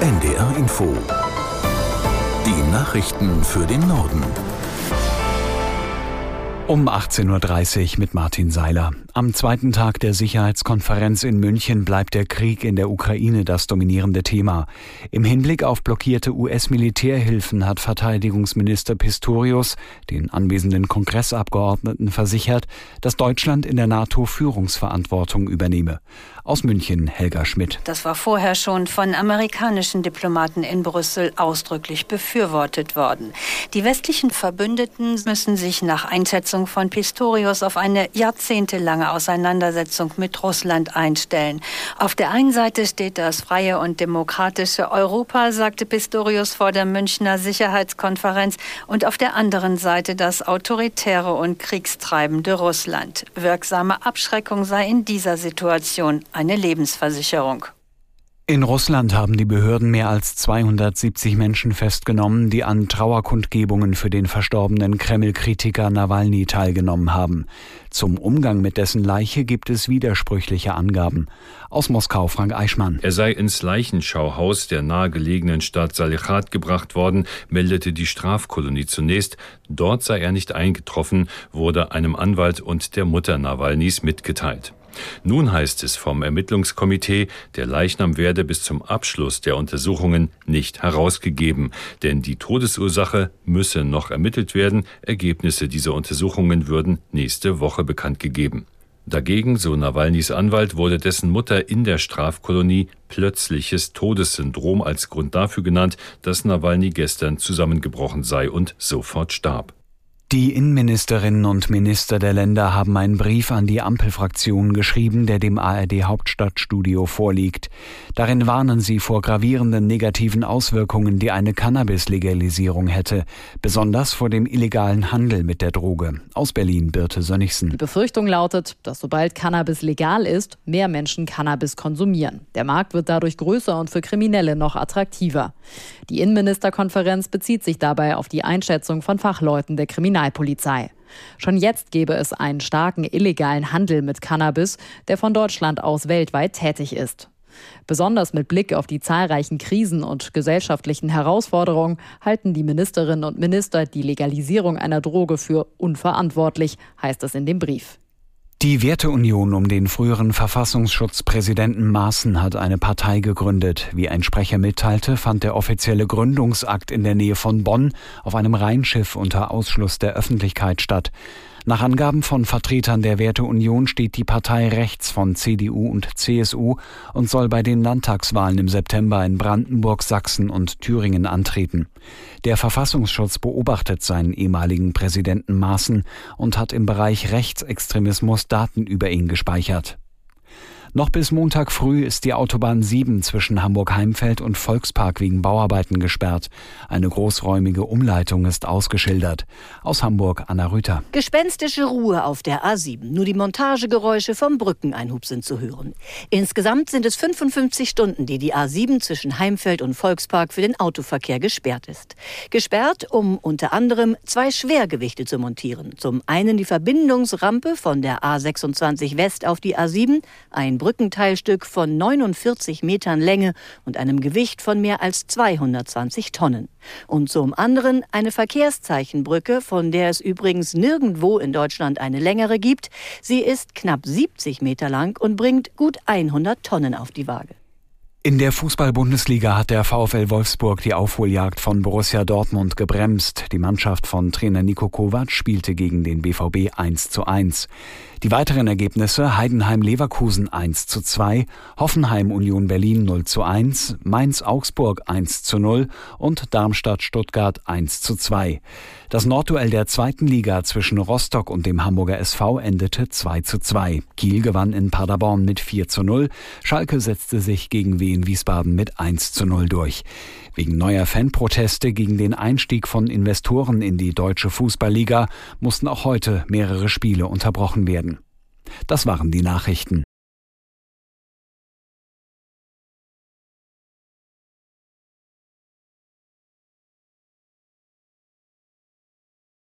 NDR Info. Die Nachrichten für den Norden. Um 18.30 Uhr mit Martin Seiler. Am zweiten Tag der Sicherheitskonferenz in München bleibt der Krieg in der Ukraine das dominierende Thema. Im Hinblick auf blockierte US-Militärhilfen hat Verteidigungsminister Pistorius den anwesenden Kongressabgeordneten versichert, dass Deutschland in der NATO Führungsverantwortung übernehme. Aus München Helga Schmidt. Das war vorher schon von amerikanischen Diplomaten in Brüssel ausdrücklich befürwortet worden. Die westlichen Verbündeten müssen sich nach Einschätzung von Pistorius auf eine jahrzehntelange lange Auseinandersetzung mit Russland einstellen. Auf der einen Seite steht das freie und demokratische Europa, sagte Pistorius vor der Münchner Sicherheitskonferenz, und auf der anderen Seite das autoritäre und kriegstreibende Russland. Wirksame Abschreckung sei in dieser Situation eine Lebensversicherung. In Russland haben die Behörden mehr als 270 Menschen festgenommen, die an Trauerkundgebungen für den verstorbenen Kreml-Kritiker Nawalny teilgenommen haben. Zum Umgang mit dessen Leiche gibt es widersprüchliche Angaben. Aus Moskau Frank Eichmann. Er sei ins Leichenschauhaus der nahegelegenen Stadt Salichat gebracht worden, meldete die Strafkolonie zunächst. Dort sei er nicht eingetroffen, wurde einem Anwalt und der Mutter Nawalnys mitgeteilt. Nun heißt es vom Ermittlungskomitee, der Leichnam werde bis zum Abschluss der Untersuchungen nicht herausgegeben, denn die Todesursache müsse noch ermittelt werden. Ergebnisse dieser Untersuchungen würden nächste Woche bekannt gegeben. Dagegen, so Nawalnys Anwalt, wurde dessen Mutter in der Strafkolonie plötzliches Todessyndrom als Grund dafür genannt, dass Nawalny gestern zusammengebrochen sei und sofort starb. Die Innenministerinnen und Minister der Länder haben einen Brief an die Ampelfraktion geschrieben, der dem ARD Hauptstadtstudio vorliegt. Darin warnen sie vor gravierenden negativen Auswirkungen, die eine Cannabis-Legalisierung hätte, besonders vor dem illegalen Handel mit der Droge. Aus Berlin Birte Sönnigsen. Die Befürchtung lautet, dass sobald Cannabis legal ist, mehr Menschen Cannabis konsumieren. Der Markt wird dadurch größer und für Kriminelle noch attraktiver. Die Innenministerkonferenz bezieht sich dabei auf die Einschätzung von Fachleuten der Kriminalpolizei. Kriminalpolizei. Schon jetzt gäbe es einen starken illegalen Handel mit Cannabis, der von Deutschland aus weltweit tätig ist. Besonders mit Blick auf die zahlreichen Krisen und gesellschaftlichen Herausforderungen halten die Ministerinnen und Minister die Legalisierung einer Droge für unverantwortlich, heißt es in dem Brief. Die Werteunion um den früheren Verfassungsschutzpräsidenten Maaßen hat eine Partei gegründet. Wie ein Sprecher mitteilte, fand der offizielle Gründungsakt in der Nähe von Bonn auf einem Rheinschiff unter Ausschluss der Öffentlichkeit statt. Nach Angaben von Vertretern der Werteunion steht die Partei rechts von CDU und CSU und soll bei den Landtagswahlen im September in Brandenburg, Sachsen und Thüringen antreten. Der Verfassungsschutz beobachtet seinen ehemaligen Präsidenten Maaßen und hat im Bereich Rechtsextremismus Daten über ihn gespeichert. Noch bis Montag früh ist die Autobahn 7 zwischen Hamburg-Heimfeld und Volkspark wegen Bauarbeiten gesperrt. Eine großräumige Umleitung ist ausgeschildert. Aus Hamburg Anna Rüther. Gespenstische Ruhe auf der A7. Nur die Montagegeräusche vom Brückeneinhub sind zu hören. Insgesamt sind es 55 Stunden, die die A7 zwischen Heimfeld und Volkspark für den Autoverkehr gesperrt ist. Gesperrt, um unter anderem zwei Schwergewichte zu montieren. Zum einen die Verbindungsrampe von der A26 West auf die A7, ein Brückenteilstück von 49 Metern Länge und einem Gewicht von mehr als 220 Tonnen. Und zum anderen eine Verkehrszeichenbrücke, von der es übrigens nirgendwo in Deutschland eine längere gibt. Sie ist knapp 70 Meter lang und bringt gut 100 Tonnen auf die Waage. In der Fußball-Bundesliga hat der VfL Wolfsburg die Aufholjagd von Borussia Dortmund gebremst. Die Mannschaft von Trainer Nico Kovac spielte gegen den BVB 1 zu 1. Die weiteren Ergebnisse Heidenheim-Leverkusen 1 zu 2, Hoffenheim-Union Berlin 0 zu 1, Mainz-Augsburg 1 zu 0 und Darmstadt-Stuttgart 1 zu 2. Das Nordduell der zweiten Liga zwischen Rostock und dem Hamburger SV endete 2 zu 2. Kiel gewann in Paderborn mit 4 zu 0. Schalke setzte sich gegen Wien Wiesbaden mit 1 zu 0 durch. Wegen neuer Fanproteste gegen den Einstieg von Investoren in die deutsche Fußballliga mussten auch heute mehrere Spiele unterbrochen werden. Das waren die Nachrichten.